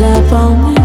up on me.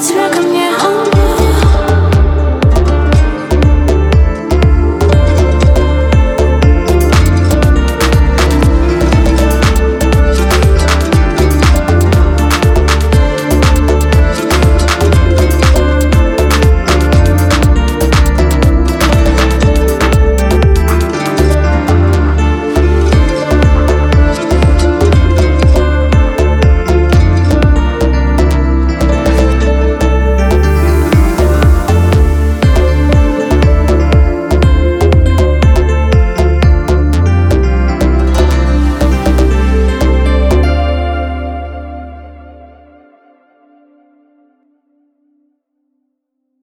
тебя ко мне.